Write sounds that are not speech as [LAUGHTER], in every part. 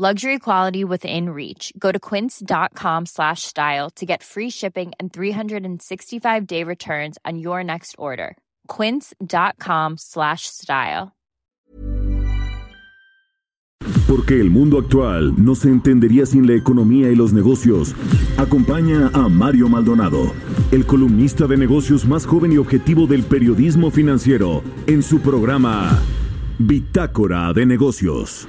Luxury quality within reach. Go to quince.com slash style to get free shipping and 365-day returns on your next order. quince.com slash style. Porque el mundo actual no se entendería sin la economía y los negocios. Acompaña a Mario Maldonado, el columnista de negocios más joven y objetivo del periodismo financiero, en su programa Bitácora de Negocios.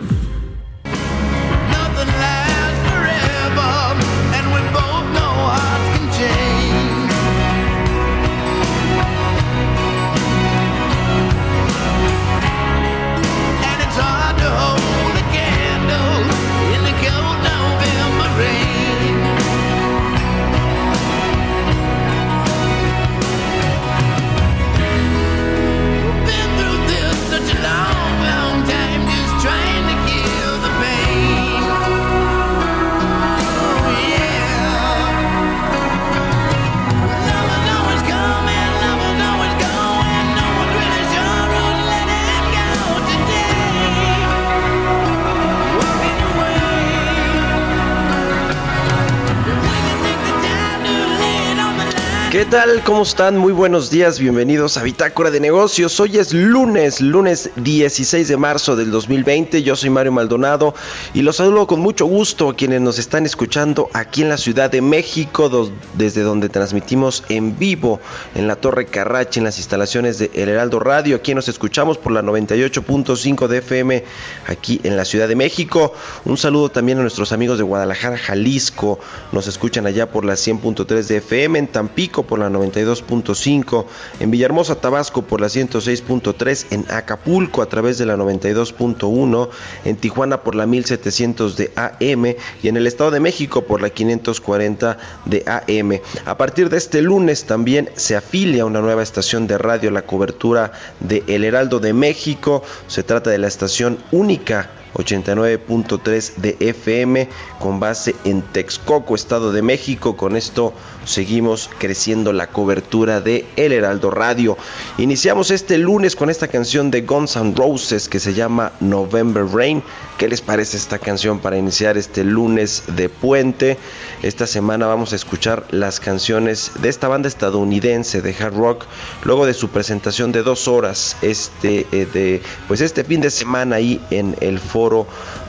¿Qué tal? ¿Cómo están? Muy buenos días, bienvenidos a Bitácora de Negocios. Hoy es lunes, lunes 16 de marzo del 2020. Yo soy Mario Maldonado y los saludo con mucho gusto a quienes nos están escuchando aquí en la Ciudad de México, desde donde transmitimos en vivo en la Torre Carrache, en las instalaciones de El Heraldo Radio. Aquí nos escuchamos por la 98.5 de FM aquí en la Ciudad de México. Un saludo también a nuestros amigos de Guadalajara, Jalisco. Nos escuchan allá por la 100.3 de FM, en Tampico por la 92.5, en Villahermosa, Tabasco por la 106.3, en Acapulco a través de la 92.1, en Tijuana por la 1700 de AM y en el Estado de México por la 540 de AM. A partir de este lunes también se afilia una nueva estación de radio, la cobertura de El Heraldo de México. Se trata de la estación única 89.3 de FM con base en Texcoco, Estado de México. Con esto seguimos creciendo la cobertura de El Heraldo Radio. Iniciamos este lunes con esta canción de Guns N' Roses que se llama November Rain. ¿Qué les parece esta canción para iniciar este lunes de puente? Esta semana vamos a escuchar las canciones de esta banda estadounidense de hard rock luego de su presentación de dos horas este eh, de pues este fin de semana ahí en el foro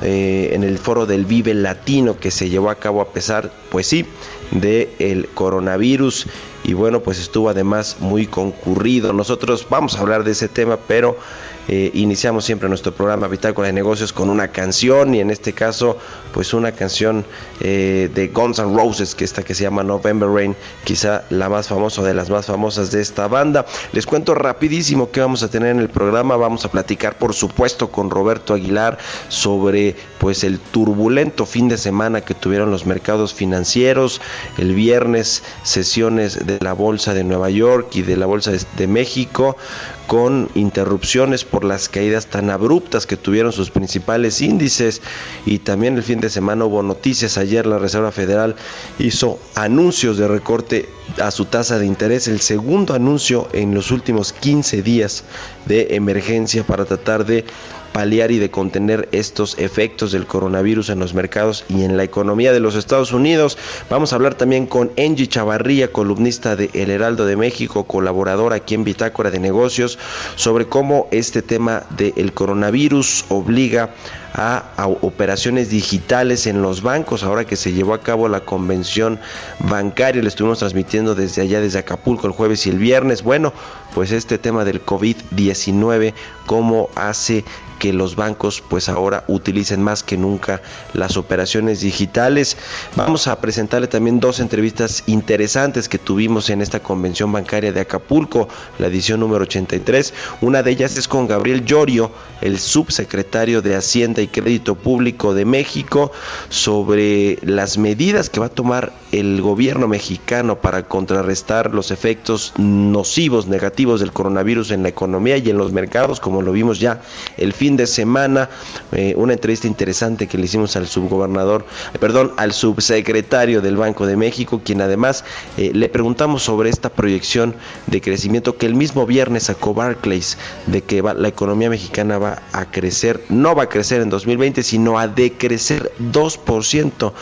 eh, en el foro del Vive Latino que se llevó a cabo a pesar pues sí de el coronavirus. Y bueno pues estuvo además muy concurrido. Nosotros vamos a hablar de ese tema pero eh, iniciamos siempre nuestro programa Bitácora de Negocios con una canción y en este caso pues una canción eh, de Guns N' Roses que esta que se llama November Rain quizá la más famosa de las más famosas de esta banda. Les cuento rapidísimo que vamos a tener en el programa. Vamos a platicar por supuesto con Roberto Aguilar sobre pues el turbulento fin de semana que tuvieron los mercados financieros el viernes sesiones de la bolsa de Nueva York y de la bolsa de México con interrupciones por las caídas tan abruptas que tuvieron sus principales índices. Y también el fin de semana hubo noticias. Ayer la Reserva Federal hizo anuncios de recorte a su tasa de interés el segundo anuncio en los últimos 15 días de emergencia para tratar de paliar y de contener estos efectos del coronavirus en los mercados y en la economía de los Estados Unidos. Vamos a hablar también con Angie Chavarría, columnista de El Heraldo de México, colaboradora aquí en Bitácora de Negocios, sobre cómo este tema del coronavirus obliga a, a, operaciones digitales en los bancos. Ahora que se llevó a cabo la convención bancaria, le estuvimos transmitiendo desde allá, desde Acapulco, el jueves y el viernes. Bueno, pues este tema del COVID-19, cómo hace que los bancos pues ahora utilicen más que nunca las operaciones digitales. Vamos a presentarle también dos entrevistas interesantes que tuvimos en esta convención bancaria de Acapulco, la edición número 83. Una de ellas es con Gabriel Llorio, el subsecretario de Hacienda y Crédito Público de México sobre las medidas que va a tomar el gobierno mexicano para contrarrestar los efectos nocivos, negativos del coronavirus en la economía y en los mercados, como lo vimos ya el fin de semana. Eh, una entrevista interesante que le hicimos al subgobernador, perdón, al subsecretario del Banco de México, quien además eh, le preguntamos sobre esta proyección de crecimiento que el mismo viernes sacó Barclays, de que va, la economía mexicana va a crecer, no va a crecer en 2020, sino a decrecer 2%.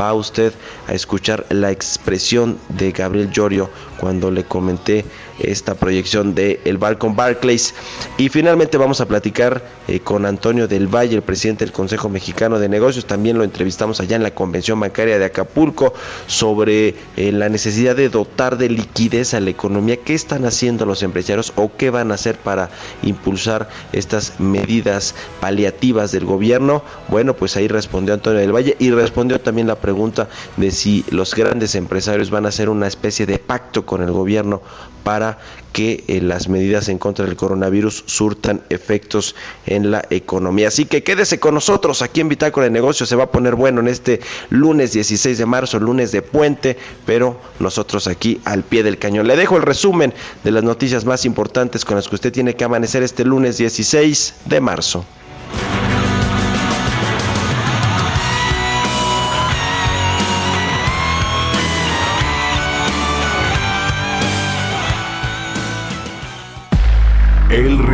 Va usted a escuchar la expresión de Gabriel Llorio cuando le comenté esta proyección de el bar con Barclays. Y finalmente vamos a platicar eh, con Antonio del Valle, el presidente del Consejo Mexicano de Negocios. También lo entrevistamos allá en la Convención Bancaria de Acapulco sobre eh, la necesidad de dotar de liquidez a la economía. ¿Qué están haciendo los empresarios o qué van a hacer para impulsar estas medidas paliativas del gobierno? Bueno, pues ahí respondió Antonio del Valle y respondió también la pregunta de si los grandes empresarios van a hacer una especie de pacto con el gobierno para que eh, las medidas en contra del coronavirus surtan efectos en la economía. Así que quédese con nosotros aquí en Bitácora de Negocios. Se va a poner bueno en este lunes 16 de marzo, lunes de puente, pero nosotros aquí al pie del cañón. Le dejo el resumen de las noticias más importantes con las que usted tiene que amanecer este lunes 16 de marzo.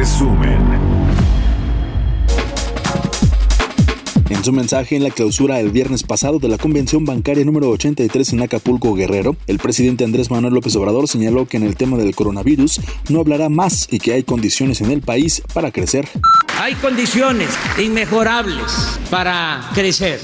Resumen. En su mensaje en la clausura el viernes pasado de la Convención Bancaria número 83 en Acapulco Guerrero, el presidente Andrés Manuel López Obrador señaló que en el tema del coronavirus no hablará más y que hay condiciones en el país para crecer. Hay condiciones inmejorables para crecer,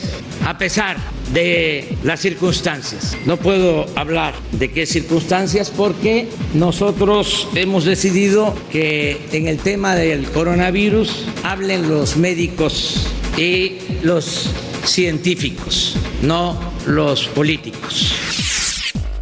a pesar de las circunstancias. No puedo hablar de qué circunstancias porque nosotros hemos decidido que en el tema del coronavirus hablen los médicos y los científicos, no los políticos.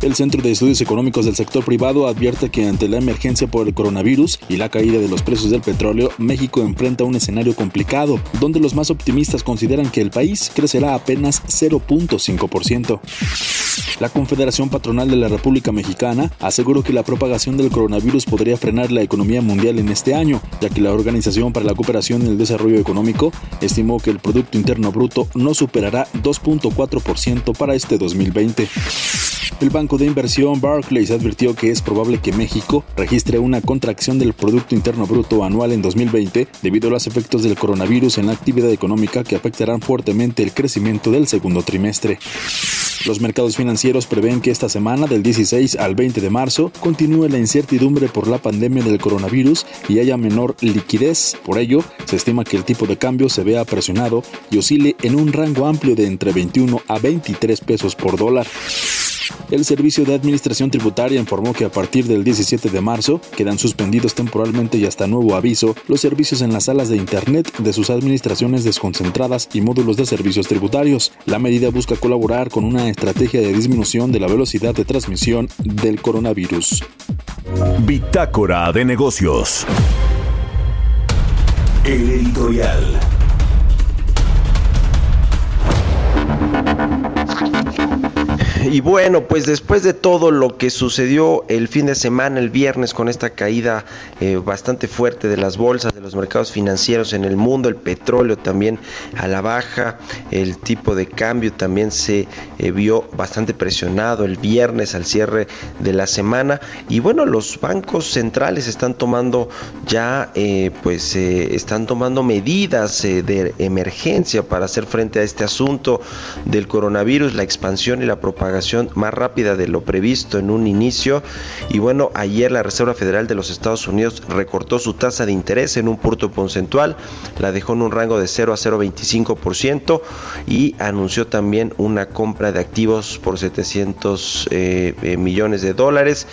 El Centro de Estudios Económicos del Sector Privado advierte que ante la emergencia por el coronavirus y la caída de los precios del petróleo, México enfrenta un escenario complicado, donde los más optimistas consideran que el país crecerá apenas 0.5%. La Confederación Patronal de la República Mexicana aseguró que la propagación del coronavirus podría frenar la economía mundial en este año, ya que la Organización para la Cooperación y el Desarrollo Económico estimó que el Producto Interno Bruto no superará 2.4% para este 2020. El banco de inversión Barclays advirtió que es probable que México registre una contracción del Producto Interno Bruto anual en 2020 debido a los efectos del coronavirus en la actividad económica que afectarán fuertemente el crecimiento del segundo trimestre. Los mercados financieros prevén que esta semana, del 16 al 20 de marzo, continúe la incertidumbre por la pandemia del coronavirus y haya menor liquidez. Por ello, se estima que el tipo de cambio se vea presionado y oscile en un rango amplio de entre 21 a 23 pesos por dólar. El Servicio de Administración Tributaria informó que a partir del 17 de marzo quedan suspendidos temporalmente y hasta nuevo aviso los servicios en las salas de Internet de sus administraciones desconcentradas y módulos de servicios tributarios. La medida busca colaborar con una estrategia de disminución de la velocidad de transmisión del coronavirus. Bitácora de negocios. El editorial. Y bueno, pues después de todo lo que sucedió el fin de semana, el viernes, con esta caída eh, bastante fuerte de las bolsas, de los mercados financieros en el mundo, el petróleo también a la baja, el tipo de cambio también se eh, vio bastante presionado el viernes al cierre de la semana. Y bueno, los bancos centrales están tomando ya, eh, pues están tomando medidas de emergencia para hacer frente a este asunto del coronavirus, la expansión y la propagación más rápida de lo previsto en un inicio. Y bueno, ayer la Reserva Federal de los Estados Unidos recortó su tasa de interés en un punto porcentual, la dejó en un rango de 0 a 0,25% y anunció también una compra de activos por 700 eh, eh, millones de dólares,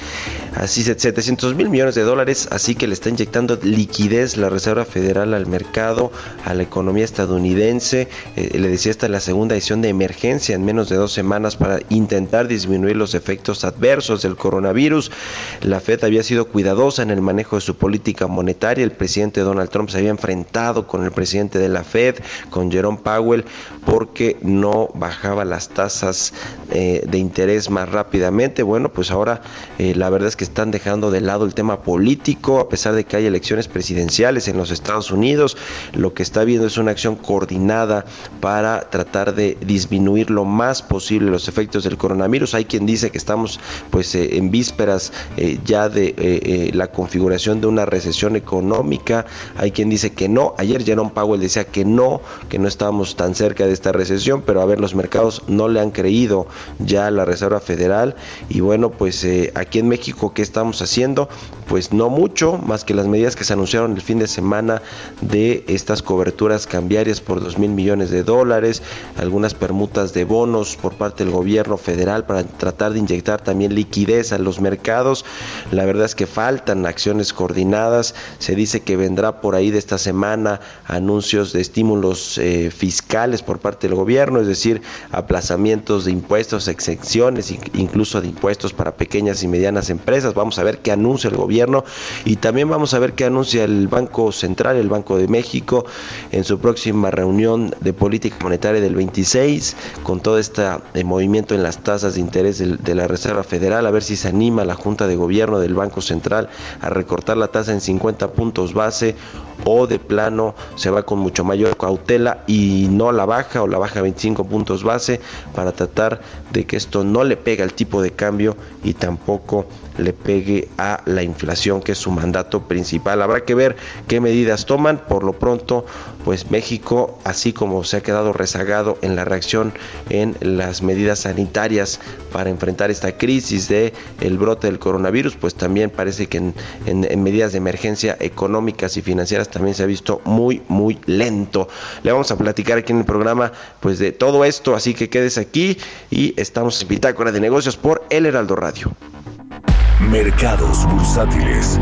así 700 mil millones de dólares, así que le está inyectando liquidez la Reserva Federal al mercado, a la economía estadounidense. Eh, le decía esta es la segunda edición de emergencia en menos de dos semanas para intentar disminuir los efectos adversos del coronavirus. La Fed había sido cuidadosa en el manejo de su política monetaria. El presidente Donald Trump se había enfrentado con el presidente de la Fed, con Jerome Powell, porque no bajaba las tasas eh, de interés más rápidamente. Bueno, pues ahora eh, la verdad es que están dejando de lado el tema político, a pesar de que hay elecciones presidenciales en los Estados Unidos. Lo que está viendo es una acción coordinada para tratar de disminuir lo más posible los efectos del coronavirus. Hay quien dice que estamos pues eh, en vísperas eh, ya de eh, la configuración de una recesión económica. Hay quien dice que no. Ayer Jerome Powell decía que no, que no estábamos tan cerca de esta recesión, pero a ver, los mercados no le han creído ya a la Reserva Federal. Y bueno, pues aquí en México, ¿qué estamos haciendo? Pues no mucho, más que las medidas que se anunciaron el fin de semana de estas coberturas cambiarias por 2 mil millones de dólares, algunas permutas de bonos por parte del gobierno federal para tratar de inyectar también liquidez a los mercados. La verdad es que faltan acciones coordinadas. Se dice que vendrá por ahí de esta semana anuncios de estímulos eh, fiscales por parte del gobierno, es decir, aplazamientos de impuestos, exenciones, in- incluso de impuestos para pequeñas y medianas empresas. Vamos a ver qué anuncia el gobierno y también vamos a ver qué anuncia el Banco Central, el Banco de México, en su próxima reunión de política monetaria del 26, con todo este eh, movimiento en tasas de interés de la Reserva Federal, a ver si se anima la Junta de Gobierno del Banco Central a recortar la tasa en 50 puntos base o de plano se va con mucho mayor cautela y no la baja o la baja 25 puntos base para tratar de que esto no le pegue al tipo de cambio y tampoco le pegue a la inflación que es su mandato principal. Habrá que ver qué medidas toman. Por lo pronto, pues México, así como se ha quedado rezagado en la reacción en las medidas sanitarias para enfrentar esta crisis de brote del coronavirus, pues también parece que en medidas de emergencia económicas y financieras también se ha visto muy, muy lento. Le vamos a platicar aquí en el programa pues de todo esto, así que quedes aquí y estamos en Bitácora de Negocios por El Heraldo Radio. Mercados bursátiles.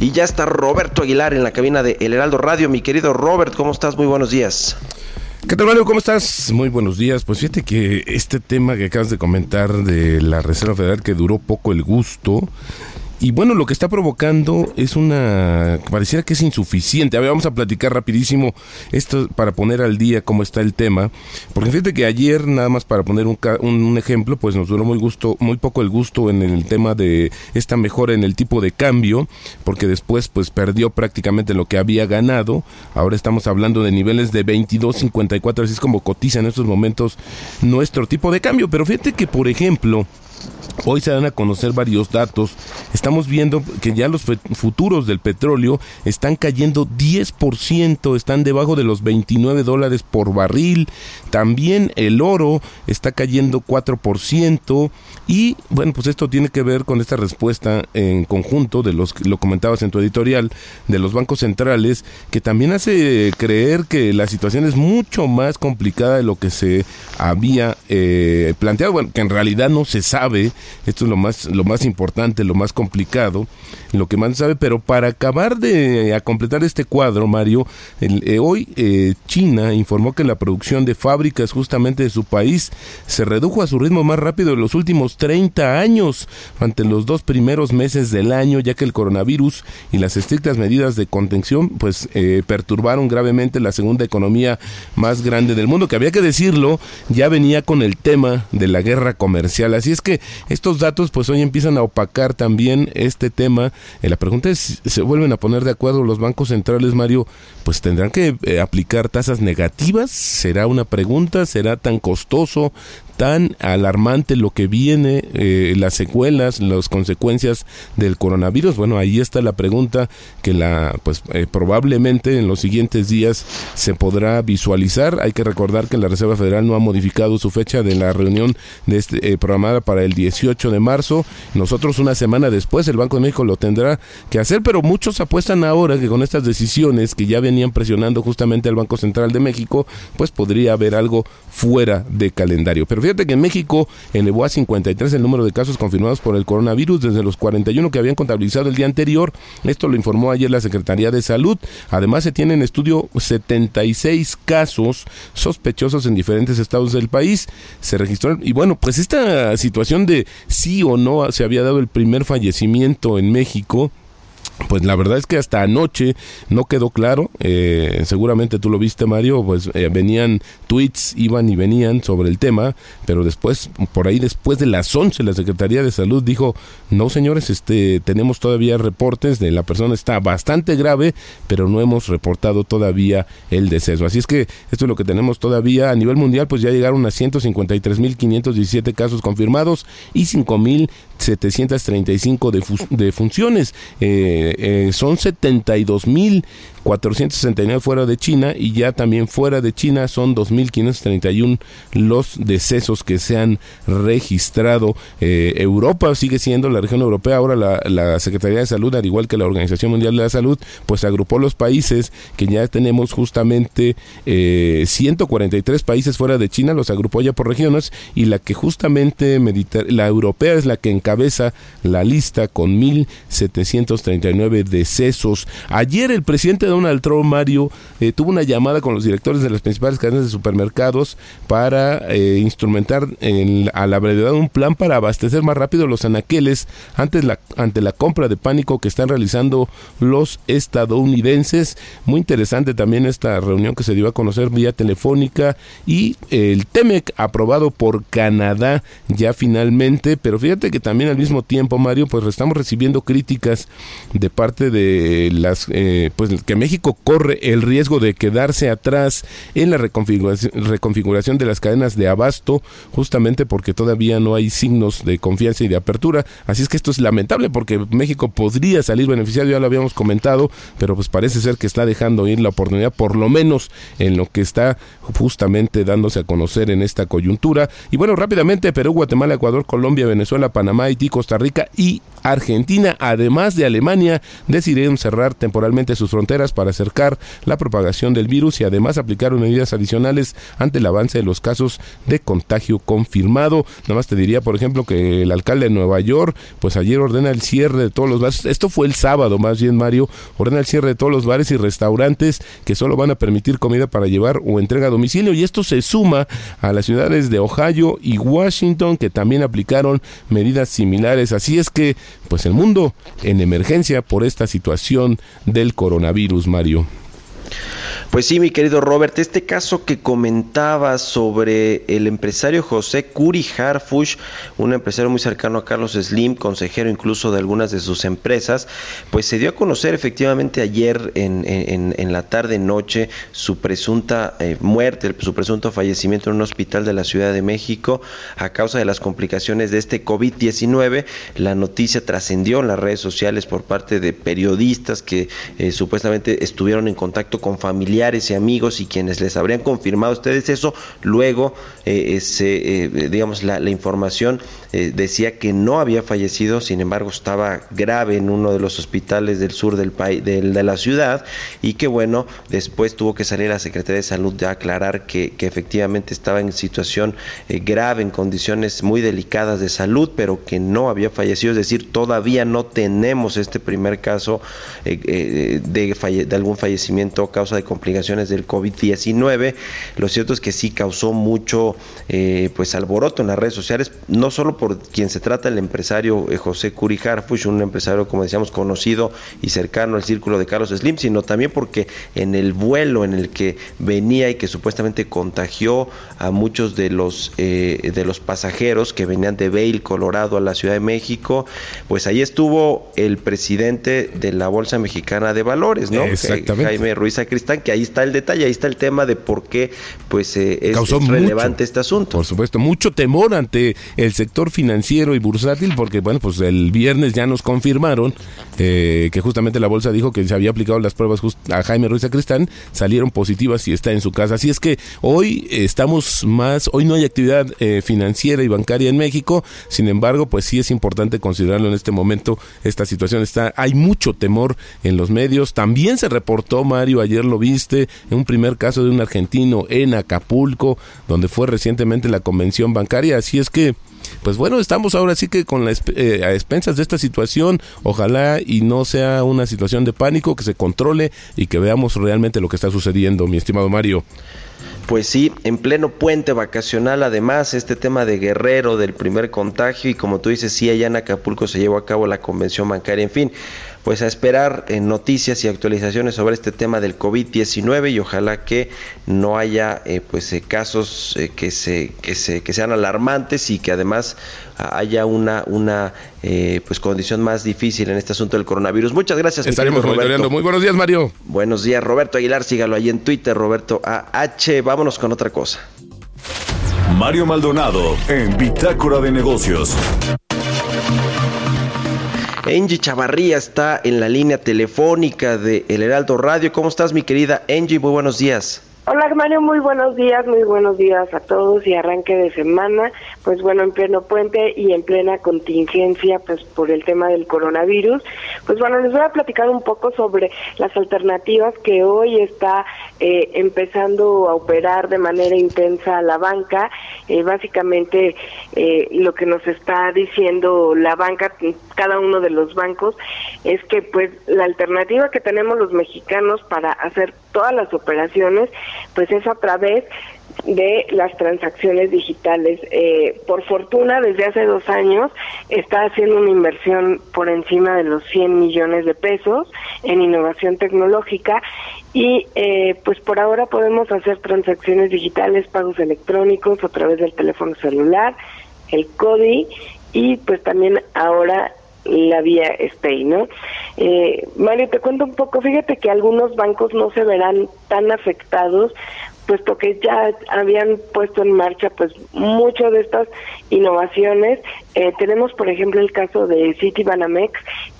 Y ya está Roberto Aguilar en la cabina de El Heraldo Radio. Mi querido Robert, ¿cómo estás? Muy buenos días. ¿Qué tal, Mario? ¿Cómo estás? Muy buenos días. Pues fíjate que este tema que acabas de comentar de la Reserva Federal que duró poco el gusto. Y bueno, lo que está provocando es una... Pareciera que es insuficiente. A ver, vamos a platicar rapidísimo esto para poner al día cómo está el tema. Porque fíjate que ayer, nada más para poner un, un ejemplo, pues nos duró muy, gusto, muy poco el gusto en el tema de esta mejora en el tipo de cambio. Porque después pues perdió prácticamente lo que había ganado. Ahora estamos hablando de niveles de 22.54, así es como cotiza en estos momentos nuestro tipo de cambio. Pero fíjate que, por ejemplo, Hoy se dan a conocer varios datos. Estamos viendo que ya los futuros del petróleo están cayendo 10%, están debajo de los 29 dólares por barril. También el oro está cayendo 4%. Y bueno, pues esto tiene que ver con esta respuesta en conjunto de los, lo comentabas en tu editorial, de los bancos centrales, que también hace creer que la situación es mucho más complicada de lo que se había eh, planteado. Bueno, que en realidad no se sabe, esto es lo más, lo más importante, lo más complicado, lo que más sabe, pero para acabar de a completar este cuadro, Mario, el- eh, hoy eh, China informó que la producción de fábricas justamente de su país se redujo a su ritmo más rápido de los últimos 30 años ante los dos primeros meses del año, ya que el coronavirus y las estrictas medidas de contención pues eh, perturbaron gravemente la segunda economía más grande del mundo, que había que decirlo, ya venía con el tema de la guerra comercial. Así es que estos datos pues hoy empiezan a opacar también este tema. Eh, la pregunta es, ¿se vuelven a poner de acuerdo los bancos centrales, Mario? Pues tendrán que eh, aplicar tasas negativas. ¿Será una pregunta? ¿Será tan costoso? Tan alarmante lo que viene, eh, las secuelas, las consecuencias del coronavirus. Bueno, ahí está la pregunta que la, pues eh, probablemente en los siguientes días se podrá visualizar. Hay que recordar que la Reserva Federal no ha modificado su fecha de la reunión de este, eh, programada para el 18 de marzo. Nosotros una semana después el Banco de México lo tendrá que hacer, pero muchos apuestan ahora que con estas decisiones que ya venían presionando justamente al Banco Central de México, pues podría haber algo fuera de calendario. Pero que en México elevó a 53 el número de casos confirmados por el coronavirus desde los 41 que habían contabilizado el día anterior. Esto lo informó ayer la Secretaría de Salud. Además, se tienen en estudio 76 casos sospechosos en diferentes estados del país. Se registró, y bueno, pues esta situación de sí o no se había dado el primer fallecimiento en México pues la verdad es que hasta anoche no quedó claro, eh, seguramente tú lo viste Mario, pues eh, venían tweets, iban y venían sobre el tema, pero después, por ahí después de las 11, la Secretaría de Salud dijo, no señores, este, tenemos todavía reportes de la persona está bastante grave, pero no hemos reportado todavía el deceso. Así es que esto es lo que tenemos todavía a nivel mundial, pues ya llegaron a 153.517 casos confirmados y 5.735 de, de funciones. Eh, eh, son 72 mil 469 fuera de China y ya también fuera de China son 2.531 los decesos que se han registrado. Eh, Europa sigue siendo la región europea, ahora la, Secretaría de Salud, al igual que la Organización Mundial de la Salud, pues agrupó los países que ya tenemos justamente eh, 143 países fuera de China, los agrupó ya por regiones y la que justamente la europea es la que encabeza la lista con 1.739 decesos. Ayer el presidente Donald Trump, Mario, eh, tuvo una llamada con los directores de las principales cadenas de supermercados para eh, instrumentar en, a la brevedad un plan para abastecer más rápido los anaqueles ante la, ante la compra de pánico que están realizando los estadounidenses. Muy interesante también esta reunión que se dio a conocer vía telefónica y el TEMEC aprobado por Canadá ya finalmente, pero fíjate que también al mismo tiempo, Mario, pues estamos recibiendo críticas de parte de las, eh, pues que México corre el riesgo de quedarse atrás en la reconfiguración, de las cadenas de abasto, justamente porque todavía no hay signos de confianza y de apertura. Así es que esto es lamentable porque México podría salir beneficiado, ya lo habíamos comentado, pero pues parece ser que está dejando ir la oportunidad, por lo menos en lo que está justamente dándose a conocer en esta coyuntura. Y bueno, rápidamente, Perú, Guatemala, Ecuador, Colombia, Venezuela, Panamá, Haití, Costa Rica y Argentina, además de Alemania, decidieron cerrar temporalmente sus fronteras para acercar la propagación del virus y además aplicaron medidas adicionales ante el avance de los casos de contagio confirmado. Nada más te diría, por ejemplo, que el alcalde de Nueva York, pues ayer ordena el cierre de todos los bares. Esto fue el sábado, más bien, Mario, ordena el cierre de todos los bares y restaurantes que solo van a permitir comida para llevar o entrega a domicilio. Y esto se suma a las ciudades de Ohio y Washington, que también aplicaron medidas similares. Así es que pues el mundo en emergencia por esta situación del coronavirus, Mario. Pues sí, mi querido Robert, este caso que comentaba sobre el empresario José Curi Harfush, un empresario muy cercano a Carlos Slim, consejero incluso de algunas de sus empresas, pues se dio a conocer efectivamente ayer en, en, la tarde-noche su presunta eh, muerte, su presunto fallecimiento en un hospital de la Ciudad de México a causa de las complicaciones de este COVID-19. La noticia trascendió en las redes sociales por parte de periodistas que eh, supuestamente estuvieron en contacto con familiares y amigos y quienes les habrían confirmado a ustedes eso, luego eh, se, eh, digamos, la, información eh, decía que no había fallecido, sin embargo estaba grave en uno de los hospitales del sur del país, del, de la ciudad, y que bueno, después tuvo que salir la Secretaría de Salud a aclarar que, que efectivamente estaba en situación eh, grave, en condiciones muy delicadas de salud, pero que no había fallecido, es decir, todavía no tenemos este primer caso eh, de, de algún fallecimiento causa de complicaciones del COVID-19. Lo cierto es que sí causó mucho eh, pues alboroto en las redes sociales, no solo por quien se trata el empresario eh, José Curi Harfush, un empresario como decíamos conocido y cercano al círculo de Carlos Slim, sino también porque en el vuelo en el que venía y que supuestamente contagió a muchos de los eh, de los pasajeros que venían de Vail, Colorado a la Ciudad de México, pues ahí estuvo el presidente de la Bolsa Mexicana de Valores, ¿no? Exactamente. Jaime Ruiz Acristán, que ahí está el detalle, ahí está el tema de por qué pues eh, es, Causó es relevante este asunto. Por supuesto, mucho temor ante el sector financiero y bursátil, porque bueno, pues el viernes ya nos confirmaron eh, que justamente la bolsa dijo que se había aplicado las pruebas a Jaime Ruiz Acristán, salieron positivas y está en su casa. Así es que hoy estamos más, hoy no hay actividad eh, financiera y bancaria en México, sin embargo, pues sí es importante considerarlo en este momento, esta situación está, hay mucho temor en los medios, también se reportó Mario ayer lo viste, un primer caso de un argentino en Acapulco, donde fue recientemente la convención bancaria. Así es que, pues bueno, estamos ahora sí que con la, esp- eh, a expensas de esta situación. Ojalá y no sea una situación de pánico, que se controle y que veamos realmente lo que está sucediendo, mi estimado Mario. Pues sí, en pleno puente vacacional, además, este tema de Guerrero, del primer contagio, y como tú dices, sí, allá en Acapulco se llevó a cabo la convención bancaria, en fin, pues a esperar eh, noticias y actualizaciones sobre este tema del COVID-19 y ojalá que no haya eh, pues eh, casos eh, que se que se que sean alarmantes y que además ah, haya una una eh, pues condición más difícil en este asunto del coronavirus. Muchas gracias. Estaremos monitoreando. Muy buenos días, Mario. Buenos días, Roberto Aguilar. Sígalo ahí en Twitter, Roberto AH. Vámonos con otra cosa. Mario Maldonado en Bitácora de Negocios. Angie Chavarría está en la línea telefónica de El Heraldo Radio. ¿Cómo estás, mi querida Angie? Muy buenos días. Hola Mario, muy buenos días, muy buenos días a todos y arranque de semana, pues bueno, en pleno puente y en plena contingencia, pues por el tema del coronavirus, pues bueno, les voy a platicar un poco sobre las alternativas que hoy está eh, empezando a operar de manera intensa la banca, Eh, básicamente eh, lo que nos está diciendo la banca, cada uno de los bancos, es que pues la alternativa que tenemos los mexicanos para hacer todas las operaciones, pues es a través de las transacciones digitales. Eh, por fortuna, desde hace dos años está haciendo una inversión por encima de los 100 millones de pesos en innovación tecnológica y eh, pues por ahora podemos hacer transacciones digitales, pagos electrónicos a través del teléfono celular, el CODI y pues también ahora la vía Stay, ¿no? Eh, Mario, te cuento un poco, fíjate que algunos bancos no se verán tan afectados puesto que ya habían puesto en marcha pues muchas de estas innovaciones. Eh, tenemos por ejemplo el caso de Citibanamex,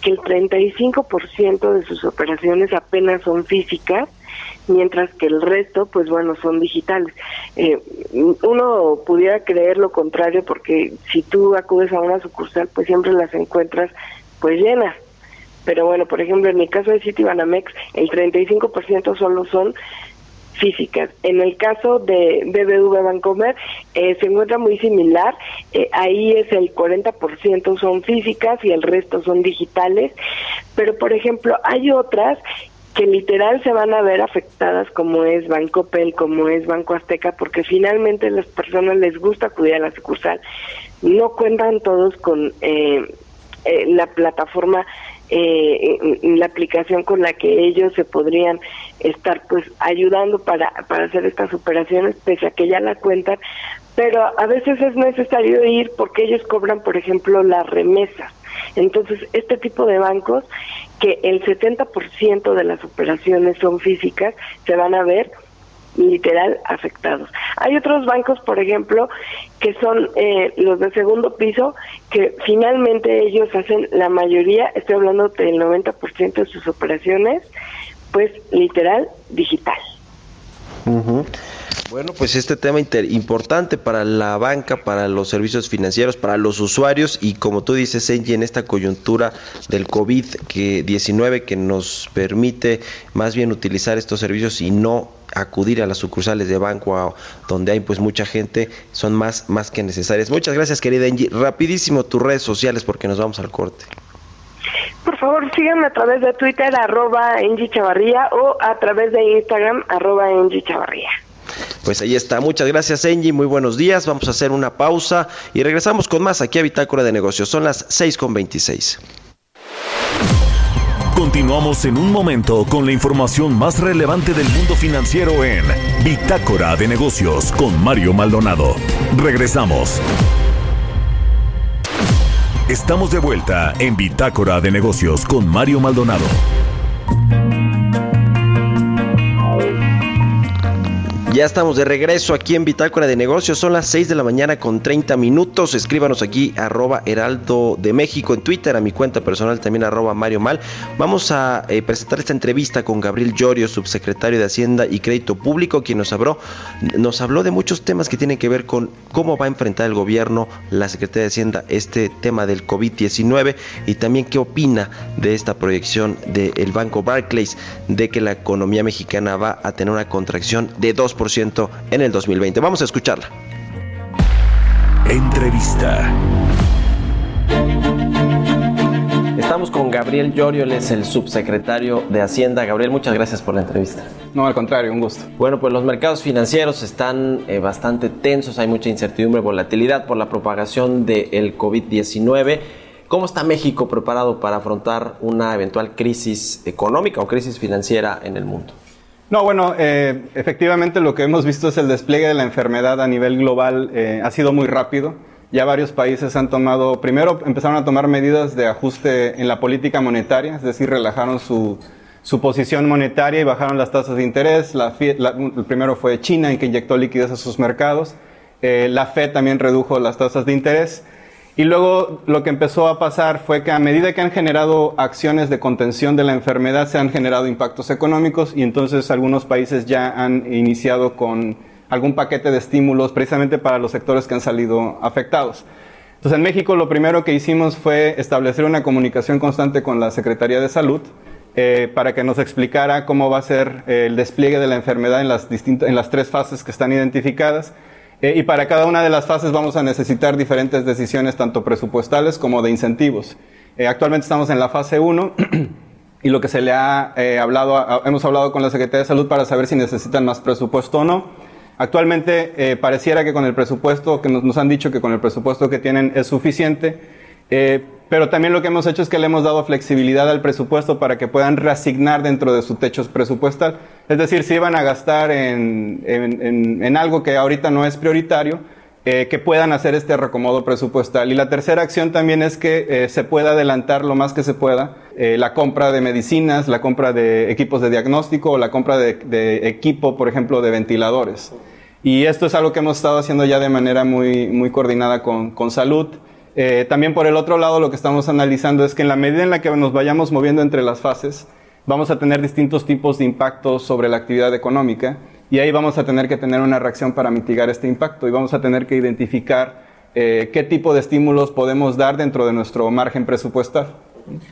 que el 35% de sus operaciones apenas son físicas, mientras que el resto pues bueno son digitales. Eh, uno pudiera creer lo contrario porque si tú acudes a una sucursal pues siempre las encuentras pues llenas. Pero bueno, por ejemplo, en mi caso de Citibanamex, el 35% solo son físicas. En el caso de BBV Bancomer eh, se encuentra muy similar, eh, ahí es el 40% son físicas y el resto son digitales, pero por ejemplo hay otras que literal se van a ver afectadas como es Bancopel, como es Banco Azteca, porque finalmente las personas les gusta acudir a la sucursal. No cuentan todos con eh, eh, la plataforma eh, la aplicación con la que ellos se podrían estar pues ayudando para, para hacer estas operaciones, pese a que ya la cuentan, pero a veces es necesario ir porque ellos cobran, por ejemplo, las remesas. Entonces, este tipo de bancos, que el 70% de las operaciones son físicas, se van a ver literal afectados. Hay otros bancos, por ejemplo, que son eh, los de segundo piso, que finalmente ellos hacen la mayoría, estoy hablando del 90% de sus operaciones, pues literal digital. Ujú. Bueno, pues este tema inter- importante para la banca, para los servicios financieros, para los usuarios y como tú dices, Angie, en esta coyuntura del COVID-19 que nos permite más bien utilizar estos servicios y no acudir a las sucursales de banco donde hay pues mucha gente, son más, más que necesarias. Muchas gracias, querida Angie. Rapidísimo tus redes sociales porque nos vamos al corte. Por favor, síganme a través de Twitter, arroba Angie Chavarría, o a través de Instagram, arroba Angie Chavarría. Pues ahí está. Muchas gracias, Angie. Muy buenos días. Vamos a hacer una pausa y regresamos con más aquí a Bitácora de Negocios. Son las 6 con 26. Continuamos en un momento con la información más relevante del mundo financiero en Bitácora de Negocios con Mario Maldonado. Regresamos. Estamos de vuelta en Bitácora de Negocios con Mario Maldonado. Ya estamos de regreso aquí en Bitácora de Negocios. Son las 6 de la mañana con 30 minutos. Escríbanos aquí arroba Heraldo de México en Twitter, a mi cuenta personal también arroba Mario Mal. Vamos a eh, presentar esta entrevista con Gabriel Llorio, subsecretario de Hacienda y Crédito Público, quien nos habló, nos habló de muchos temas que tienen que ver con cómo va a enfrentar el gobierno, la Secretaría de Hacienda, este tema del COVID-19 y también qué opina de esta proyección del Banco Barclays de que la economía mexicana va a tener una contracción de 2% en el 2020. Vamos a escucharla. Entrevista. Estamos con Gabriel Llorio, él es el subsecretario de Hacienda. Gabriel, muchas gracias por la entrevista. No, al contrario, un gusto. Bueno, pues los mercados financieros están eh, bastante tensos, hay mucha incertidumbre, volatilidad por la propagación del COVID-19. ¿Cómo está México preparado para afrontar una eventual crisis económica o crisis financiera en el mundo? No, bueno, eh, efectivamente lo que hemos visto es el despliegue de la enfermedad a nivel global eh, ha sido muy rápido. Ya varios países han tomado, primero empezaron a tomar medidas de ajuste en la política monetaria, es decir, relajaron su, su posición monetaria y bajaron las tasas de interés. La la- el primero fue China, en que inyectó liquidez a sus mercados. Eh, la Fed también redujo las tasas de interés. Y luego lo que empezó a pasar fue que a medida que han generado acciones de contención de la enfermedad, se han generado impactos económicos y entonces algunos países ya han iniciado con algún paquete de estímulos precisamente para los sectores que han salido afectados. Entonces en México lo primero que hicimos fue establecer una comunicación constante con la Secretaría de Salud eh, para que nos explicara cómo va a ser el despliegue de la enfermedad en las, en las tres fases que están identificadas. Eh, y para cada una de las fases vamos a necesitar diferentes decisiones, tanto presupuestales como de incentivos. Eh, actualmente estamos en la fase 1 [CLEARS THROAT] y lo que se le ha eh, hablado, hemos hablado con la Secretaría de Salud para saber si necesitan más presupuesto o no. Actualmente pareciera que con el presupuesto, que nos, nos han dicho que con el presupuesto que tienen es suficiente, pero también lo que hemos hecho es que le hemos dado flexibilidad al presupuesto para que puedan reasignar dentro de su techo presupuestal. Es decir, si iban a gastar en, en- algo que ahorita no es prioritario, eh, que puedan hacer este recomodo presupuestal. Y la tercera acción también es que eh, se pueda adelantar lo más que se pueda eh, la compra de medicinas, la compra de equipos de diagnóstico o la compra de, de equipo, por ejemplo, de ventiladores. Y esto es algo que hemos estado haciendo ya de manera muy, muy coordinada con, con salud. También por el otro lado lo que estamos analizando es que en la medida en la que nos vayamos moviendo entre las fases, vamos a tener distintos tipos de impactos sobre la actividad económica y ahí vamos a tener que tener una reacción para mitigar este impacto y vamos a tener que identificar eh, qué tipo de estímulos podemos dar dentro de nuestro margen presupuestal.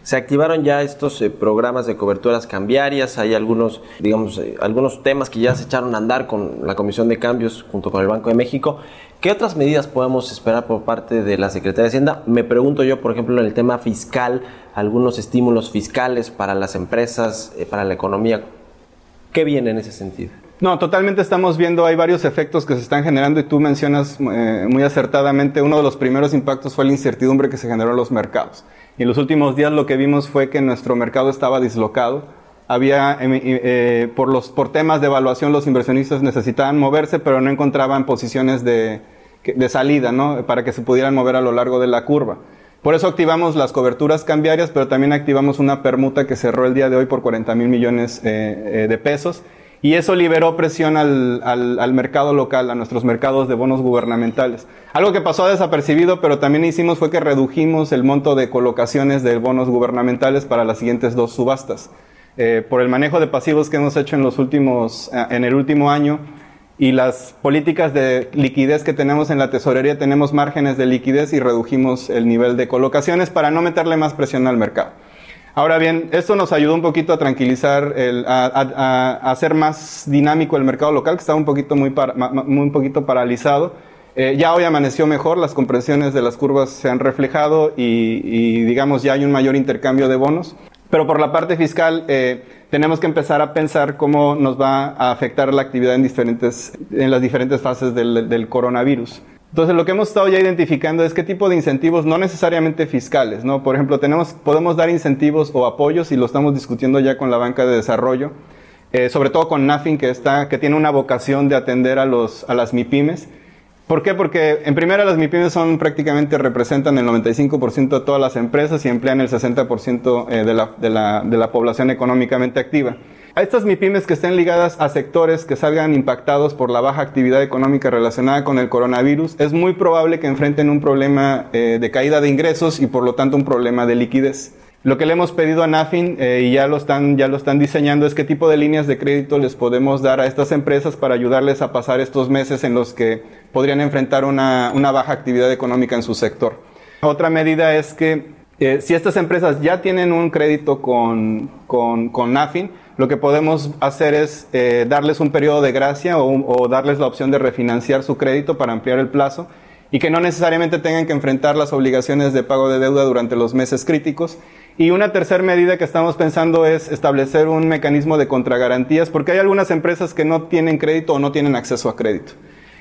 Se activaron ya estos eh, programas de coberturas cambiarias, hay algunos, digamos, eh, algunos temas que ya se echaron a andar con la Comisión de Cambios junto con el Banco de México. ¿Qué otras medidas podemos esperar por parte de la Secretaría de Hacienda? Me pregunto yo, por ejemplo, en el tema fiscal, algunos estímulos fiscales para las empresas, eh, para la economía. ¿Qué viene en ese sentido? No, totalmente estamos viendo, hay varios efectos que se están generando y tú mencionas eh, muy acertadamente, uno de los primeros impactos fue la incertidumbre que se generó en los mercados. Y en los últimos días lo que vimos fue que nuestro mercado estaba dislocado. Había, eh, eh, por, los, por temas de evaluación, los inversionistas necesitaban moverse, pero no encontraban posiciones de, de salida, ¿no? Para que se pudieran mover a lo largo de la curva. Por eso activamos las coberturas cambiarias, pero también activamos una permuta que cerró el día de hoy por 40 mil millones eh, eh, de pesos. Y eso liberó presión al, al, al, mercado local, a nuestros mercados de bonos gubernamentales. Algo que pasó desapercibido, pero también hicimos fue que redujimos el monto de colocaciones de bonos gubernamentales para las siguientes dos subastas. Eh, por el manejo de pasivos que hemos hecho en, los últimos, eh, en el último año y las políticas de liquidez que tenemos en la tesorería, tenemos márgenes de liquidez y redujimos el nivel de colocaciones para no meterle más presión al mercado. Ahora bien, esto nos ayudó un poquito a tranquilizar, a, hacer más dinámico el mercado local, que estaba un poquito, muy, muy un poquito paralizado. Eh, ya hoy amaneció mejor, las compresiones de las curvas se han reflejado y, y, digamos ya hay un mayor intercambio de bonos. Pero por la parte fiscal eh, tenemos que empezar a pensar cómo nos va a afectar la actividad en, diferentes, en las diferentes fases del, del coronavirus. Entonces, lo que hemos estado ya identificando es qué tipo de incentivos, no necesariamente fiscales, ¿no? Por ejemplo, tenemos, podemos dar incentivos o apoyos y lo estamos discutiendo ya con la banca de desarrollo, eh, sobre todo con NAFIN, que, está, que tiene una vocación de atender a, los, a las MIPIMES. ¿Por qué? Porque en primera las MIPIMES son prácticamente representan el 95% de todas las empresas y emplean el 60% eh, de la, población económicamente activa. A estas MIPIMES que estén ligadas a sectores que salgan impactados por la baja actividad económica relacionada con el coronavirus, es muy probable que enfrenten un problema eh, de caída de ingresos y por lo tanto un problema de liquidez. Lo que le hemos pedido a NAFIN eh, y ya lo, están, ya lo están diseñando es qué tipo de líneas de crédito les podemos dar a estas empresas para ayudarles a pasar estos meses en los que podrían enfrentar una, una baja actividad económica en su sector. Otra medida es que eh, si estas empresas ya tienen un crédito con, con, con NAFIN, lo que podemos hacer es eh, darles un periodo de gracia o, o darles la opción de refinanciar su crédito para ampliar el plazo y que no necesariamente tengan que enfrentar las obligaciones de pago de deuda durante los meses críticos. Y una tercera medida que estamos pensando es establecer un mecanismo de contragarantías, porque hay algunas empresas que no tienen crédito o no tienen acceso a crédito.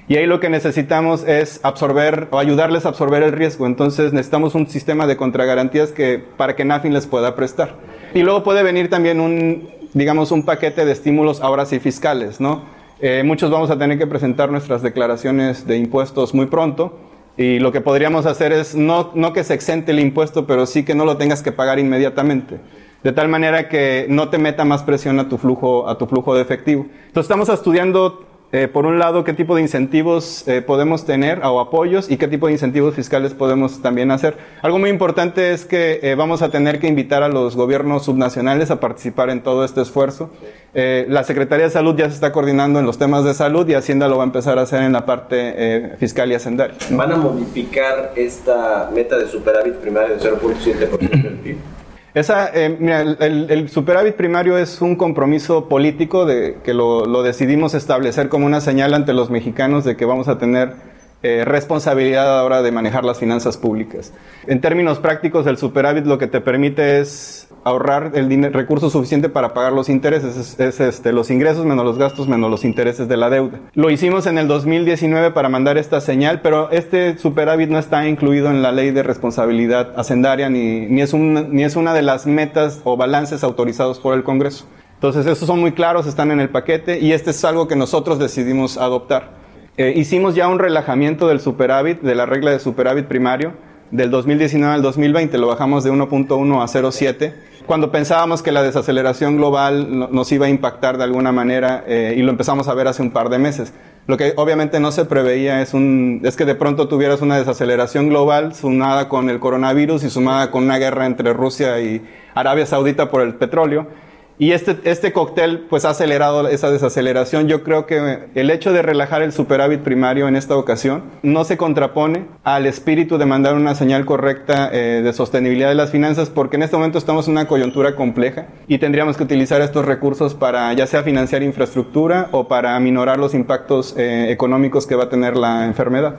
Y ahí lo que necesitamos es absorber o ayudarles a absorber el riesgo. Entonces necesitamos un sistema de contragarantías que, para que NAFIN les pueda prestar. Y luego puede venir también un, digamos, un paquete de estímulos ahora sí fiscales, ¿no? Eh, muchos vamos a tener que presentar nuestras declaraciones de impuestos muy pronto y lo que podríamos hacer es no, no que se exente el impuesto, pero sí que no lo tengas que pagar inmediatamente. De tal manera que no te meta más presión a tu flujo, a tu flujo de efectivo. Entonces estamos estudiando eh, por un lado, qué tipo de incentivos eh, podemos tener o apoyos y qué tipo de incentivos fiscales podemos también hacer. Algo muy importante es que vamos a tener que invitar a los gobiernos subnacionales a participar en todo este esfuerzo. Eh, la Secretaría de Salud ya se está coordinando en los temas de salud y Hacienda lo va a empezar a hacer en la parte eh, fiscal y hacendaria. ¿Van a modificar esta meta de superávit primario de 0.7% del PIB? Esa, eh, mira, el, el- el superávit primario es un compromiso político de, que lo, lo decidimos establecer como una señal ante los mexicanos de que vamos a tener eh, responsabilidad a la hora de manejar las finanzas públicas. En términos prácticos, el superávit lo que te permite es ahorrar el dinero, recurso suficiente para pagar los intereses, es, es, este, los ingresos menos los gastos menos los intereses de la deuda. Lo hicimos en el 2019 para mandar esta señal, pero este superávit no está incluido en la ley de responsabilidad hacendaria ni, ni, es, un, ni es una de las metas o balances autorizados por el Congreso. Entonces, esos son muy claros, están en el paquete y este es algo que nosotros decidimos adoptar. Eh, hicimos ya un relajamiento del superávit, de la regla de superávit primario, del 2019 al 2020, lo bajamos de 1.1 a 0.7, cuando pensábamos que la desaceleración global no- nos iba a impactar de alguna manera eh, y lo empezamos a ver hace un par de meses. Lo que obviamente no se preveía es, es que de pronto tuvieras una desaceleración global sumada con el coronavirus y sumada con una guerra entre Rusia y Arabia Saudita por el petróleo. Y este, este cóctel pues ha acelerado esa desaceleración. Yo creo que el hecho de relajar el superávit primario en esta ocasión no se contrapone al espíritu de mandar una señal correcta eh, de sostenibilidad de las finanzas porque en este momento estamos en una coyuntura compleja y tendríamos que utilizar estos recursos para ya sea financiar infraestructura o para aminorar los impactos eh, económicos que va a tener la enfermedad.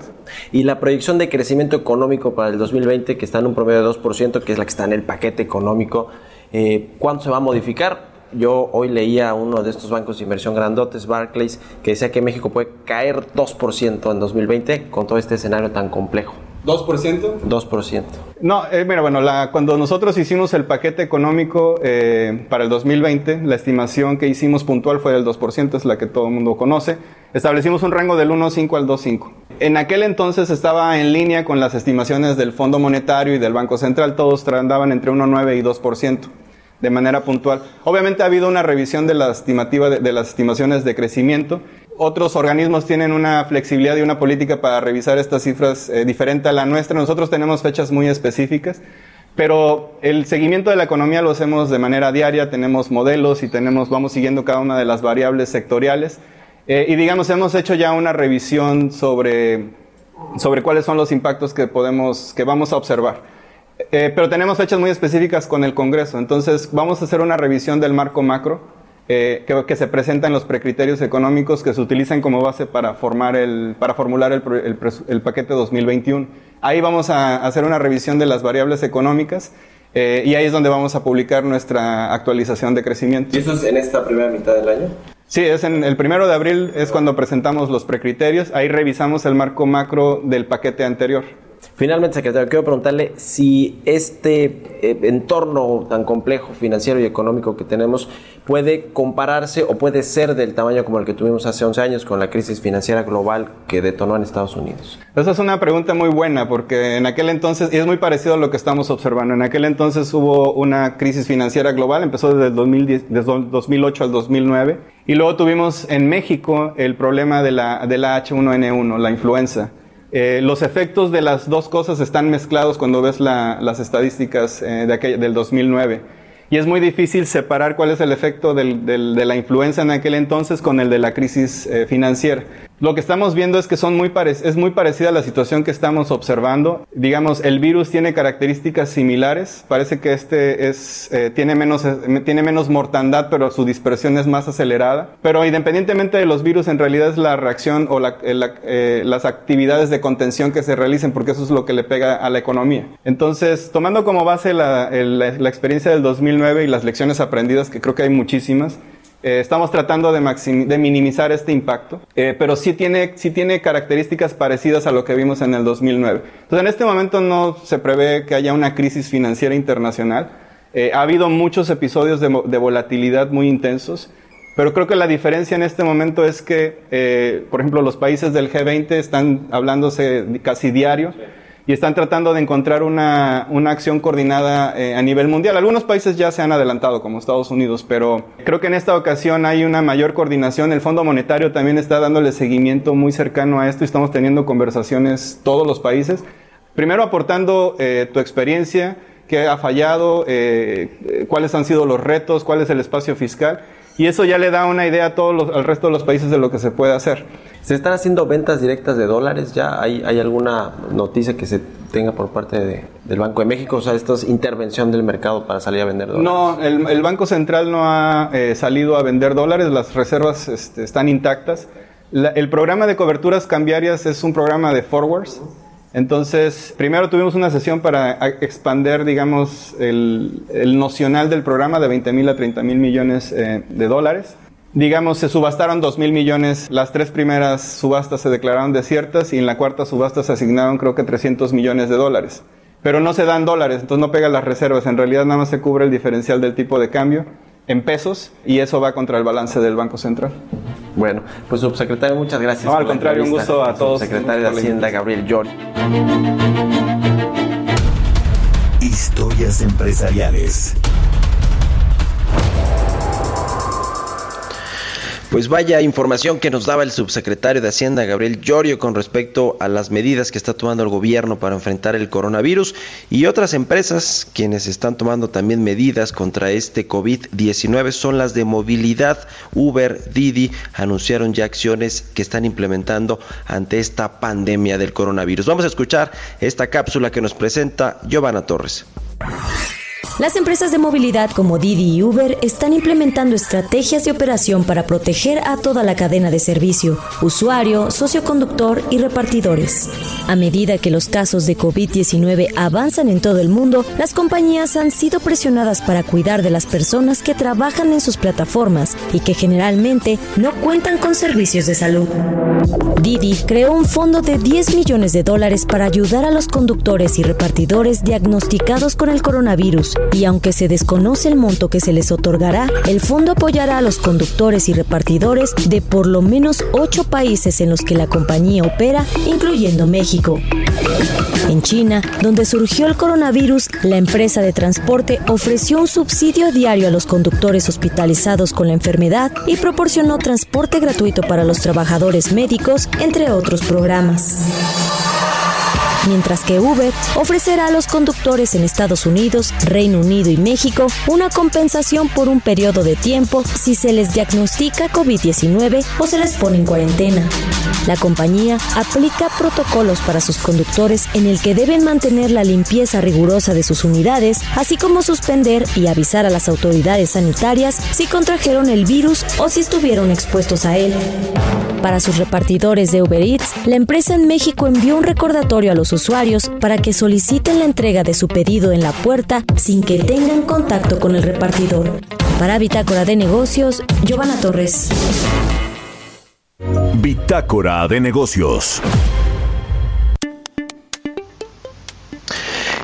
Y la proyección de crecimiento económico para el 2020, que está en un promedio de 2%, que es la que está en el paquete económico, eh, ¿cuánto se va a modificar? Yo hoy leía a uno de estos bancos de inversión grandotes, Barclays, que decía que México puede caer 2% en 2020 con todo este escenario tan complejo. ¿2%? 2%. No, eh, mira, bueno, la- cuando nosotros hicimos el paquete económico eh, para el 2020, la estimación que hicimos puntual fue del 2%, es la que todo el mundo conoce. Establecimos un rango del 1.5 al 2.5. En aquel entonces estaba en línea con las estimaciones del Fondo Monetario y del Banco Central, todos andaban entre 1.9 y 2% de manera puntual. Obviamente ha habido una revisión de la estimativa de, las estimaciones de crecimiento. Otros organismos tienen una flexibilidad y una política para revisar estas cifras eh, diferente a la nuestra. Nosotros tenemos fechas muy específicas, pero el seguimiento de la economía lo hacemos de manera diaria. Tenemos modelos y tenemos, vamos siguiendo cada una de las variables sectoriales. Eh, y digamos, hemos hecho ya una revisión sobre, sobre cuáles son los impactos que podemos, que vamos a observar. Eh, pero tenemos fechas muy específicas con el Congreso, entonces vamos a hacer una revisión del marco macro eh, que, que se presenta en los precriterios económicos que se utilizan como base para, formar el, para formular el, el el paquete 2021. Ahí vamos a hacer una revisión de las variables económicas eh, y ahí es donde vamos a publicar nuestra actualización de crecimiento. ¿Y eso es en esta primera mitad del año? Sí, es en el primero de abril es cuando presentamos los precriterios. Ahí revisamos el marco macro del paquete anterior. Finalmente, secretario, quiero preguntarle si este eh, entorno tan complejo financiero y económico que tenemos puede compararse o puede ser del tamaño como el que tuvimos hace 11 años con la crisis financiera global que detonó en Estados Unidos. Esa es una pregunta muy buena porque en aquel entonces, y es muy parecido a lo que estamos observando, en aquel entonces hubo una crisis financiera global, empezó desde, el 2010, desde el 2008 al 2009, y luego tuvimos en México el problema de la, de la H1N1, la influenza. Eh, los efectos de las dos cosas están mezclados cuando ves la- las estadísticas eh, de del 2009. Y es muy difícil separar cuál es el efecto del- del- de la influenza en aquel entonces con el de la crisis eh, financiera. Lo que estamos viendo es que son muy es muy parecida a la situación que estamos observando. Digamos, el virus tiene características similares. Parece que este es, eh, tiene, menos, eh, tiene menos mortandad, pero su dispersión es más acelerada. Pero independientemente de los virus, en realidad es la reacción o la- eh, la- eh, las actividades de contención que se realicen, porque eso es lo que le pega a la economía. Entonces, tomando como base la- la experiencia del 2009 y las lecciones aprendidas, que creo que hay muchísimas, eh, estamos tratando de, de minimizar este impacto, eh, pero sí tiene, sí tiene características parecidas a lo que vimos en el 2009. Entonces, en este momento no se prevé que haya una crisis financiera internacional. Eh, ha habido muchos episodios de, de volatilidad muy intensos, pero creo que la diferencia en este momento es que, eh, por ejemplo, los países del G20 están hablándose casi diario y están tratando de encontrar una, una acción coordinada eh, a nivel mundial. Algunos países ya se han adelantado, como Estados Unidos, pero creo que en esta ocasión hay una mayor coordinación. El Fondo Monetario también está dándole seguimiento muy cercano a esto y estamos teniendo conversaciones todos los países. Primero aportando eh, tu experiencia, qué ha fallado, eh, cuáles han sido los retos, cuál es el espacio fiscal. Y eso ya le da una idea a todos los- al resto de los países de lo que se puede hacer. ¿Se están haciendo ventas directas de dólares ya? ¿Hay, hay alguna noticia que se tenga por parte de- del Banco de México? O sea, esta es intervención del mercado para salir a vender dólares. No, el, el Banco Central no ha eh, salido a vender dólares, las reservas este, están intactas. La- el programa de coberturas cambiarias es un programa de forwards. Entonces, primero tuvimos una sesión para expander, digamos, el, el nocional del programa de 20 mil a 30 mil millones eh, de dólares. Digamos, se subastaron 2 mil millones. Las tres primeras subastas se declararon desiertas y en la cuarta subasta se asignaron creo que 300 millones de dólares. Pero no se dan dólares, entonces no pega las reservas. En realidad nada más se cubre el diferencial del tipo de cambio en pesos y eso va contra el balance del Banco Central. Bueno, pues subsecretario, muchas gracias. No, al contrario, un gusto a todos. Secretario de Hacienda, Gabriel Llori. Historias empresariales. Pues vaya información que nos daba el subsecretario de Hacienda, Gabriel Llorio, con respecto a las medidas que está tomando el gobierno para enfrentar el coronavirus y otras empresas quienes están tomando también medidas contra este COVID-19 son las de movilidad. Uber, Didi anunciaron ya acciones que están implementando ante esta pandemia del coronavirus. Vamos a escuchar esta cápsula que nos presenta Giovanna Torres. Las empresas de movilidad como Didi y Uber están implementando estrategias de operación para proteger a toda la cadena de servicio, usuario, socioconductor y repartidores. A medida que los casos de COVID-19 avanzan en todo el mundo, las compañías han sido presionadas para cuidar de las personas que trabajan en sus plataformas y que generalmente no cuentan con servicios de salud. Didi creó un fondo de 10 millones de dólares para ayudar a los conductores y repartidores diagnosticados con el coronavirus y aunque se desconoce el monto que se les otorgará, el fondo apoyará a los conductores y repartidores de por lo menos 8 países en los que la compañía opera, incluyendo México. En China, donde surgió el coronavirus, la empresa de transporte ofreció un subsidio diario a los conductores hospitalizados con la enfermedad y proporcionó transporte gratuito para los trabajadores médicos, entre otros programas. Mientras que Uber ofrecerá a los conductores en Estados Unidos, Reino Unido y México una compensación por un periodo de tiempo si se les diagnostica COVID-19 o se les pone en cuarentena. La compañía aplica protocolos para sus conductores en el que deben mantener la limpieza rigurosa de sus unidades, así como suspender y avisar a las autoridades sanitarias si contrajeron el virus o si estuvieron expuestos a él. Para sus repartidores de Uber Eats, la empresa en México envió un recordatorio a usuarios para que soliciten la entrega de su pedido en la puerta sin que tengan contacto con el repartidor. Para Bitácora de Negocios, Giovanna Torres. Bitácora de negocios.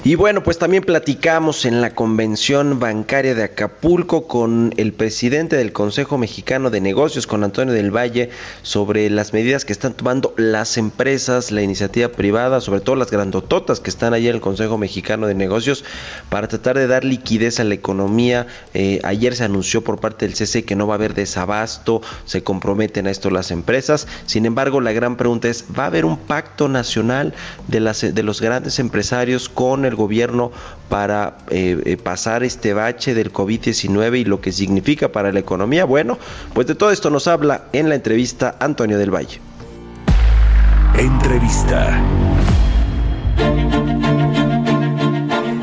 Y bueno, pues también platicamos en la convención bancaria de Acapulco con el presidente del Consejo Mexicano de Negocios, con Antonio del Valle, sobre las medidas que están tomando las empresas, la iniciativa privada, sobre todo las grandototas que están allí en el Consejo Mexicano de Negocios, para tratar de dar liquidez a la economía. Eh, ayer se anunció por parte del CC que no va a haber desabasto, se comprometen a esto las empresas. Sin embargo, la gran pregunta es, ¿va a haber un pacto nacional de, las, de los grandes empresarios con el gobierno para eh, eh, pasar este bache del COVID-19 y lo que significa para la economía? Bueno, pues de todo esto nos habla en la entrevista Antonio del Valle. Entrevista.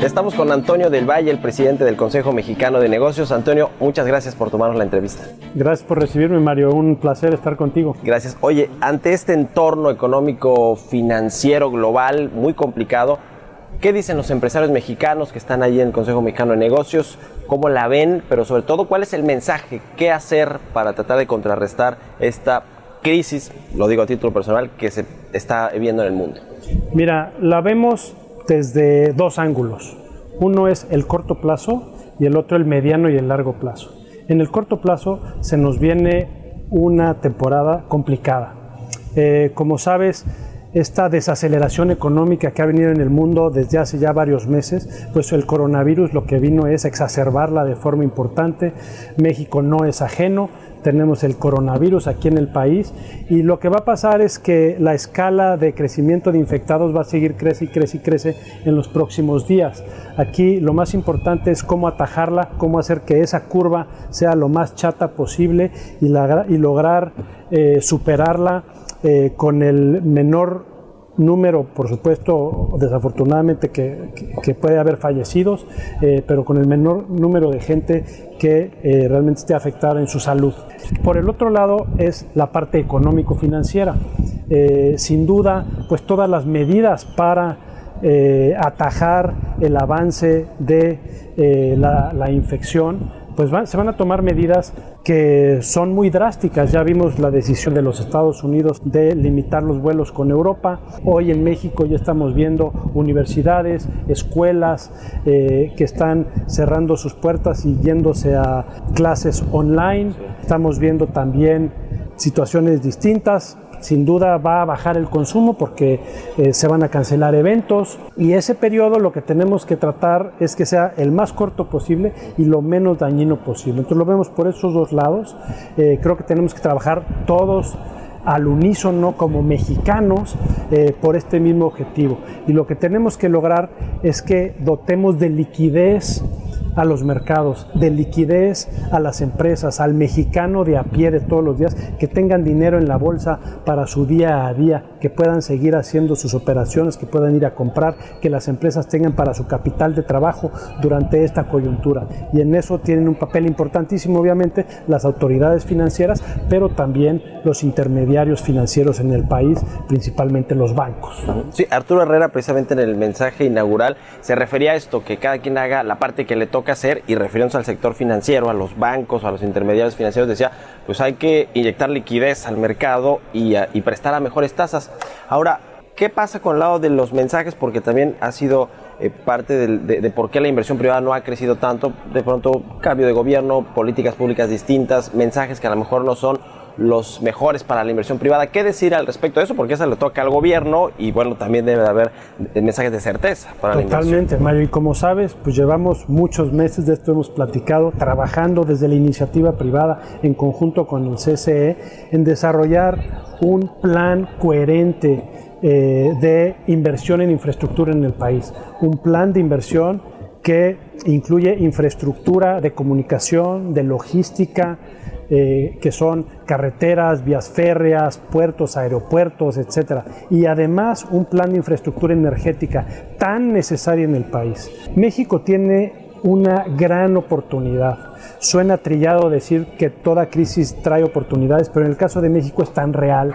Estamos con Antonio del Valle, el presidente del Consejo Mexicano de Negocios. Antonio, muchas gracias por tomarnos la entrevista. Gracias por recibirme, Mario. Un placer estar contigo. Gracias. Oye, ante este entorno económico financiero global muy complicado, ¿qué dicen los empresarios mexicanos que están allí en el Consejo Mexicano de Negocios? ¿Cómo la ven? Pero sobre todo, ¿cuál es el mensaje? ¿Qué hacer para tratar de contrarrestar esta crisis, lo digo a título personal, que se está viendo en el mundo? Mira, la vemos desde dos ángulos. Uno es el corto plazo y el otro el mediano y el largo plazo. En el corto plazo se nos viene una temporada complicada. Eh, como sabes, esta desaceleración económica que ha venido en el mundo desde hace ya varios meses, pues el coronavirus lo que vino es exacerbarla de forma importante. México no es ajeno, tenemos el coronavirus aquí en el país y lo que va a pasar es que la escala de crecimiento de infectados va a seguir crece y crece y crece en los próximos días. Aquí lo más importante es cómo atajarla, cómo hacer que esa curva sea lo más chata posible y, lograr eh, superarla eh, con el menor número, por supuesto, desafortunadamente que, puede haber fallecidos, eh, pero con el menor número de gente que eh, realmente esté afectada en su salud. Por el otro lado es la parte económico-financiera. Sin duda, pues todas las medidas para atajar el avance de la infección, pues van- se van a tomar medidas que son muy drásticas. Ya vimos la decisión de los Estados Unidos de limitar los vuelos con Europa. Hoy en México ya estamos viendo universidades, escuelas eh, que están cerrando sus puertas y yéndose a clases online. Estamos viendo también situaciones distintas. Sin duda va a bajar el consumo porque eh, se van a cancelar eventos y ese periodo lo que tenemos que tratar es que sea el más corto posible y lo menos dañino posible. Entonces lo vemos por esos dos lados. Eh, creo que tenemos que trabajar todos al unísono como mexicanos eh, por este mismo objetivo. Y lo que tenemos que lograr es que dotemos de liquidez a los mercados, de liquidez a las empresas, al mexicano de a pie de todos los días, que tengan dinero en la bolsa para su día a día, que puedan seguir haciendo sus operaciones, que puedan ir a comprar, que las empresas tengan para su capital de trabajo durante esta coyuntura. Y en eso tienen un papel importantísimo, obviamente, las autoridades financieras, pero también los intermediarios financieros en el país, principalmente los bancos. Sí, Arturo Herrera precisamente en el mensaje inaugural se refería a esto, que cada quien haga la parte que le toca hacer y refiriéndose al sector financiero, a los bancos, a los intermediarios financieros, decía, pues hay que inyectar liquidez al mercado y, prestar a mejores tasas. Ahora, ¿qué pasa con el lado de los mensajes? Porque también ha sido eh, parte de por qué la inversión privada no ha crecido tanto, de pronto cambio de gobierno, políticas públicas distintas, mensajes que a lo mejor no son los mejores para la inversión privada. ¿Qué decir al respecto de eso? Porque eso le toca al gobierno y bueno, también debe de haber mensajes de certeza para la inversión. Totalmente, Mario. Y como sabes, pues llevamos muchos meses, de esto hemos platicado, trabajando desde la iniciativa privada en conjunto con el CCE en desarrollar un plan coherente eh, de inversión en infraestructura en el país. Un plan de inversión que incluye infraestructura de comunicación, de logística, eh, que son carreteras, vías férreas, puertos, aeropuertos, etcétera, y además un plan de infraestructura energética tan necesaria en el país. México tiene una gran oportunidad. Suena trillado decir que toda crisis trae oportunidades, pero en el caso de México es tan real,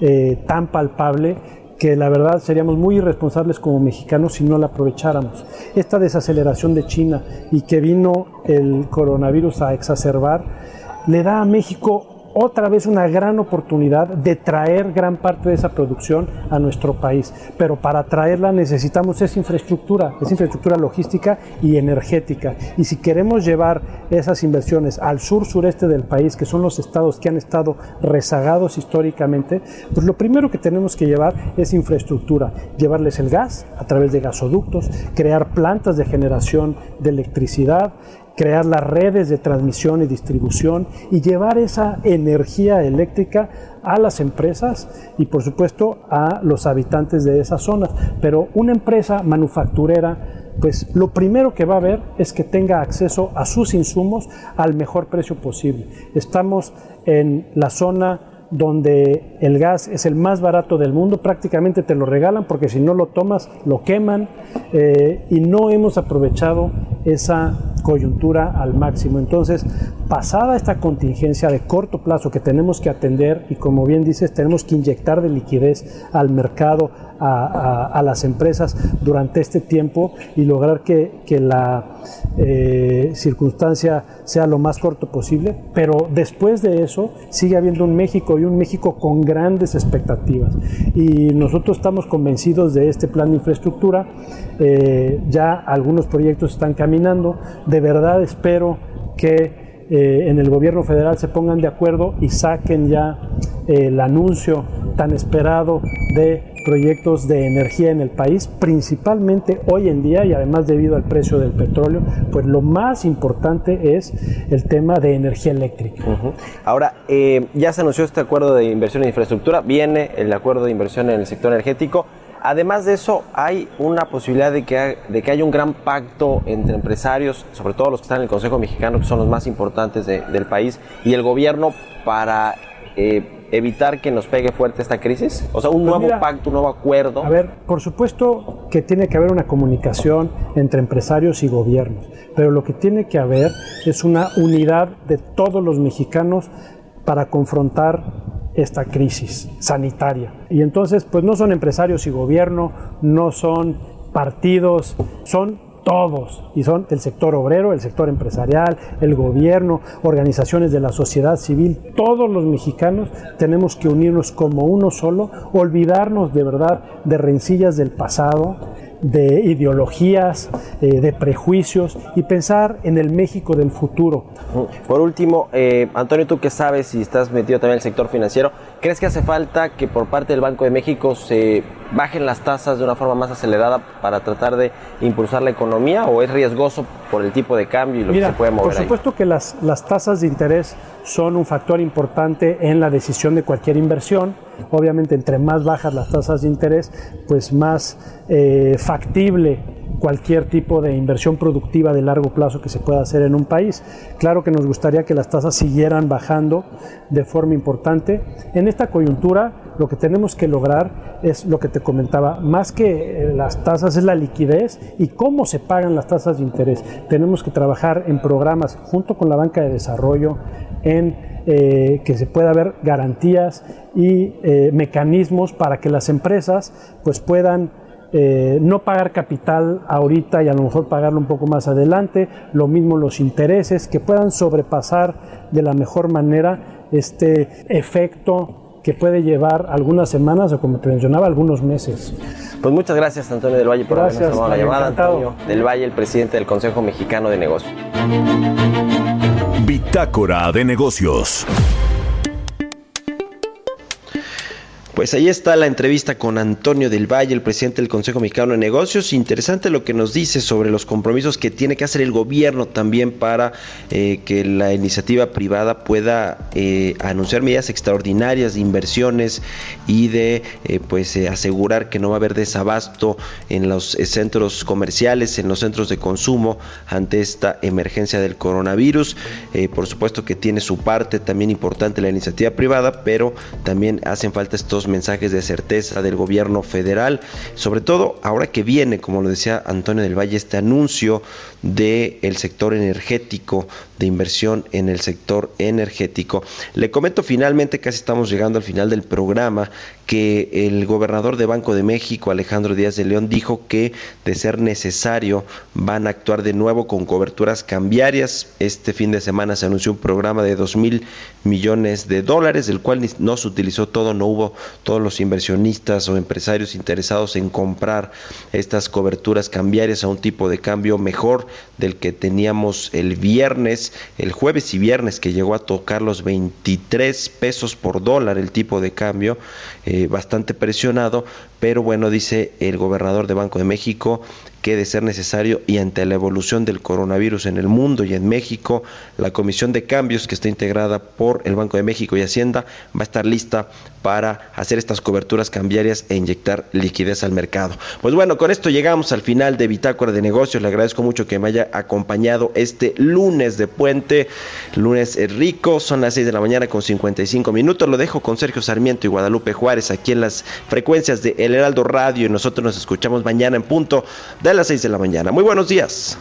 eh, tan palpable, que la verdad seríamos muy irresponsables como mexicanos si no la aprovecháramos. Esta desaceleración de China y que vino el coronavirus a exacerbar, le da a México otra vez una gran oportunidad de traer gran parte de esa producción a nuestro país. Pero para traerla necesitamos esa infraestructura, esa infraestructura logística y energética. Y si queremos llevar esas inversiones al sur sureste del país, que son los estados que han estado rezagados históricamente, pues lo primero que tenemos que llevar es infraestructura, llevarles el gas a través de gasoductos, crear plantas de generación de electricidad, crear las redes de transmisión y distribución y llevar esa energía eléctrica a las empresas y por supuesto a los habitantes de esas zonas. Pero una empresa manufacturera, pues lo primero que va a ver es que tenga acceso a sus insumos al mejor precio posible. Estamos en la zona donde el gas es el más barato del mundo, prácticamente te lo regalan porque si no lo tomas lo queman eh, y no hemos aprovechado esa coyuntura al máximo. Entonces, pasada esta contingencia de corto plazo que tenemos que atender y como bien dices, tenemos que inyectar de liquidez al mercado, a, las empresas durante este tiempo y lograr que, la eh, circunstancia sea lo más corto posible, pero después de eso sigue habiendo un México y un México con grandes expectativas. Y nosotros estamos convencidos de este plan de infraestructura, eh, ya algunos proyectos están caminando, de verdad espero que eh, en el gobierno federal se pongan de acuerdo y saquen ya el anuncio tan esperado de proyectos de energía en el país, principalmente hoy en día y además debido al precio del petróleo, pues lo más importante es el tema de energía eléctrica. Ahora, eh, ya se anunció este acuerdo de inversión en infraestructura, viene el acuerdo de inversión en el sector energético. Además de eso, hay una posibilidad de que, de que haya un gran pacto entre empresarios, sobre todo los que están en el Consejo Mexicano, que son los más importantes de- del país, y el gobierno para eh, evitar que nos pegue fuerte esta crisis. O sea, un Pues nuevo mira, pacto, un nuevo acuerdo. A ver, por supuesto que tiene que haber una comunicación entre empresarios y gobiernos, pero lo que tiene que haber es una unidad de todos los mexicanos para confrontar esta crisis sanitaria. Y entonces, pues no son empresarios y gobierno, no son partidos, son todos, y son el sector obrero, el sector empresarial, el gobierno, organizaciones de la sociedad civil, todos los mexicanos tenemos que unirnos como uno solo, olvidarnos de verdad de rencillas del pasado, de ideologías, eh, de prejuicios y pensar en el México del futuro. Por último, eh, Antonio, tú que sabes y estás metido también en el sector financiero, ¿crees que hace falta que por parte del Banco de México se bajen las tasas de una forma más acelerada para tratar de impulsar la economía o es riesgoso por el tipo de cambio y lo Mira, que se puede mover por ahí? supuesto que las, las tasas de interés son un factor importante en la decisión de cualquier inversión. Obviamente, entre más bajas las tasas de interés, pues más eh, factible cualquier tipo de inversión productiva de largo plazo que se pueda hacer en un país. Claro que nos gustaría que las tasas siguieran bajando de forma importante. En esta coyuntura, lo que tenemos que lograr es lo que te comentaba, más que eh, las tasas es la liquidez y cómo se pagan las tasas de interés. Tenemos que trabajar en programas junto con la banca de desarrollo, en eh, que se pueda haber garantías y eh, mecanismos para que las empresas pues puedan eh, no pagar capital ahorita y a lo mejor pagarlo un poco más adelante, lo mismo los intereses, que puedan sobrepasar de la mejor manera este efecto que puede llevar algunas semanas o como te mencionaba, algunos meses. Pues muchas gracias, Antonio del Valle, por Gracias, habernos tomado la llamada. encantado. Antonio del Valle, el presidente del Consejo Mexicano de Negocios. Bitácora de negocios. Pues ahí está la entrevista con Antonio del Valle, el presidente del Consejo Mexicano de Negocios. Interesante lo que nos dice sobre los compromisos que tiene que hacer el gobierno también para eh, que la iniciativa privada pueda eh, anunciar medidas extraordinarias de inversiones y de eh, pues asegurar que no va a haber desabasto en los centros comerciales, en los centros de consumo ante esta emergencia del coronavirus. Por supuesto que tiene su parte también importante la iniciativa privada, pero también hacen falta estos mensajes de certeza del gobierno federal, sobre todo ahora que viene, como lo decía Antonio del Valle, este anuncio del el sector energético, de inversión en el sector energético. Le comento finalmente, casi estamos llegando al final del programa, que el gobernador de Banco de México, Alejandro Díaz de León, dijo que de ser necesario van a actuar de nuevo con coberturas cambiarias. Este fin de semana se anunció un programa de 2 mil millones de dólares, del cual no se utilizó todo, no hubo todos los inversionistas o empresarios interesados en comprar estas coberturas cambiarias a un tipo de cambio mejor del que teníamos el viernes, el jueves y viernes que llegó a tocar los 23 pesos por dólar el tipo de cambio, eh, bastante presionado, pero bueno, dice el gobernador de Banco de México que de ser necesario y ante la evolución del coronavirus en el mundo y en México, la Comisión de Cambios que está integrada por el Banco de México y Hacienda va a estar lista para hacer estas coberturas cambiarias e inyectar liquidez al mercado. Pues bueno, con esto llegamos al final de Bitácora de Negocios. Le agradezco mucho que me haya acompañado este lunes de puente, lunes rico, son las 6 de la mañana con 55 minutos. Lo dejo con Sergio Sarmiento y Guadalupe Juárez aquí en las frecuencias de El Heraldo Radio y nosotros nos escuchamos mañana en punto de las 6 de la mañana. Muy buenos días.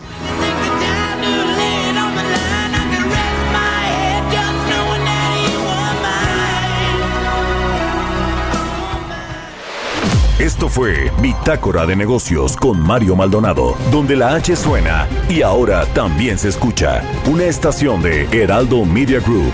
Esto fue Bitácora de Negocios con Mario Maldonado, donde la H suena y ahora también se escucha. Una estación de Heraldo Media Group.